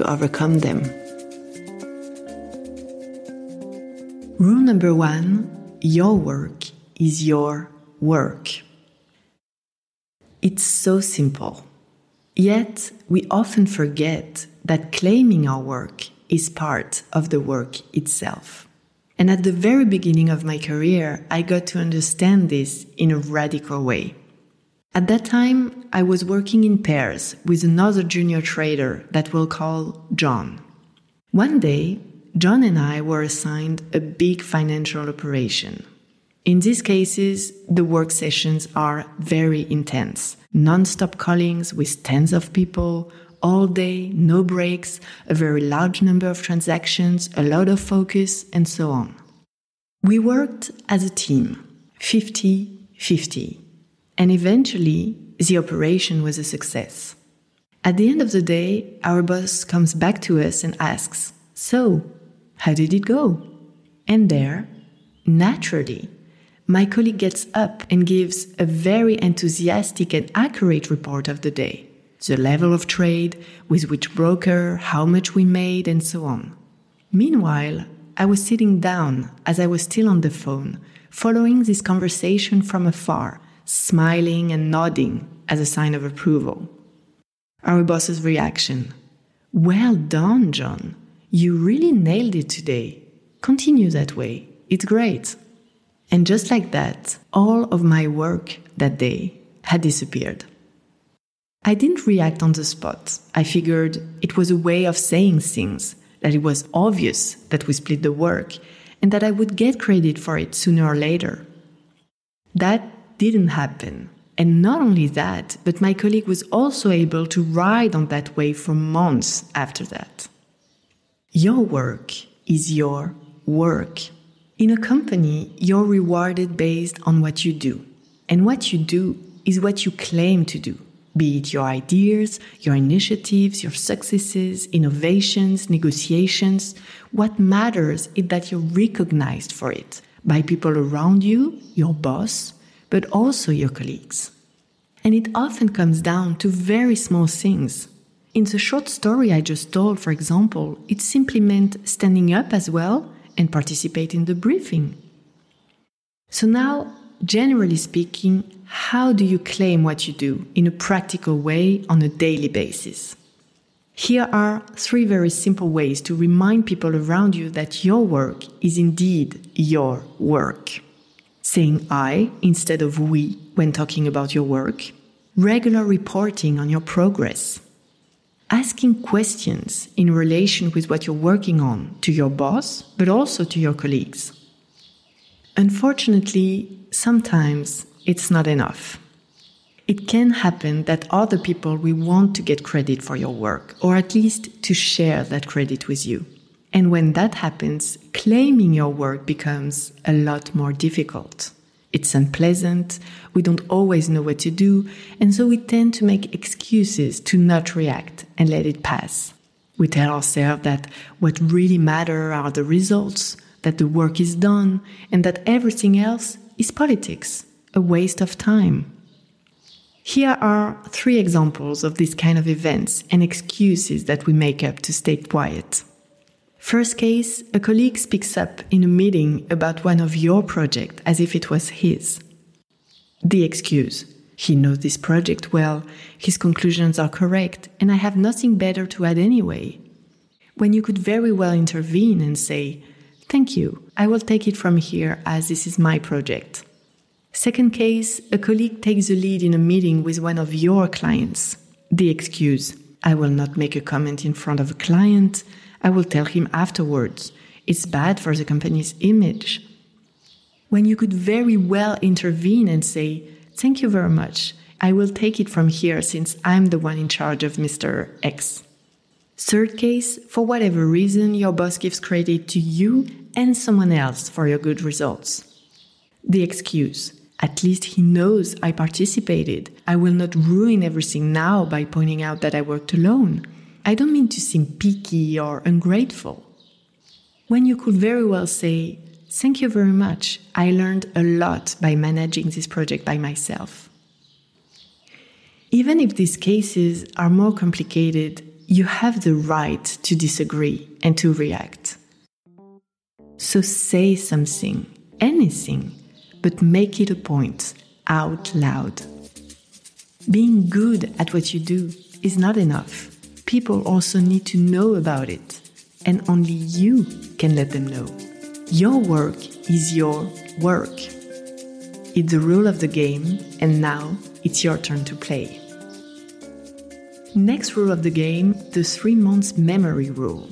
to overcome them. Rule number one your work is your work. It's so simple. Yet, we often forget that claiming our work is part of the work itself. And at the very beginning of my career, I got to understand this in a radical way. At that time, I was working in pairs with another junior trader that we'll call John. One day, John and I were assigned a big financial operation. In these cases, the work sessions are very intense. Non-stop callings with tens of people, all day, no breaks, a very large number of transactions, a lot of focus, and so on. We worked as a team, 50 50, and eventually the operation was a success. At the end of the day, our boss comes back to us and asks, So, how did it go? And there, naturally, my colleague gets up and gives a very enthusiastic and accurate report of the day the level of trade, with which broker, how much we made, and so on. Meanwhile, I was sitting down as I was still on the phone, following this conversation from afar, smiling and nodding as a sign of approval. Our boss's reaction Well done, John. You really nailed it today. Continue that way. It's great. And just like that, all of my work that day had disappeared. I didn't react on the spot. I figured it was a way of saying things, that it was obvious that we split the work, and that I would get credit for it sooner or later. That didn't happen. And not only that, but my colleague was also able to ride on that wave for months after that. Your work is your work. In a company, you're rewarded based on what you do. And what you do is what you claim to do, be it your ideas, your initiatives, your successes, innovations, negotiations. What matters is that you're recognized for it by people around you, your boss, but also your colleagues. And it often comes down to very small things in the short story I just told, for example, it simply meant standing up as well and participate in the briefing. So now, generally speaking, how do you claim what you do in a practical way on a daily basis? Here are three very simple ways to remind people around you that your work is indeed your work. Saying I instead of we when talking about your work. Regular reporting on your progress asking questions in relation with what you're working on to your boss, but also to your colleagues. Unfortunately, sometimes it's not enough. It can happen that other people will want to get credit for your work, or at least to share that credit with you. And when that happens, claiming your work becomes a lot more difficult. It's unpleasant, we don't always know what to do, and so we tend to make excuses to not react and let it pass. We tell ourselves that what really matters are the results, that the work is done, and that everything else is politics, a waste of time. Here are three examples of this kind of events and excuses that we make up to stay quiet. First case, a colleague speaks up in a meeting about one of your projects as if it was his. The excuse. He knows this project well, his conclusions are correct, and I have nothing better to add anyway. When you could very well intervene and say, Thank you, I will take it from here as this is my project. Second case, a colleague takes the lead in a meeting with one of your clients. The excuse, I will not make a comment in front of a client. I will tell him afterwards. It's bad for the company's image. When you could very well intervene and say, Thank you very much. I will take it from here since I'm the one in charge of Mr. X. Third case, for whatever reason, your boss gives credit to you and someone else for your good results. The excuse, at least he knows I participated. I will not ruin everything now by pointing out that I worked alone. I don't mean to seem picky or ungrateful. When you could very well say, Thank you very much. I learned a lot by managing this project by myself. Even if these cases are more complicated, you have the right to disagree and to react. So say something, anything, but make it a point out loud. Being good at what you do is not enough. People also need to know about it, and only you can let them know. Your work is your work. It's the rule of the game, and now it's your turn to play. Next rule of the game the three months memory rule.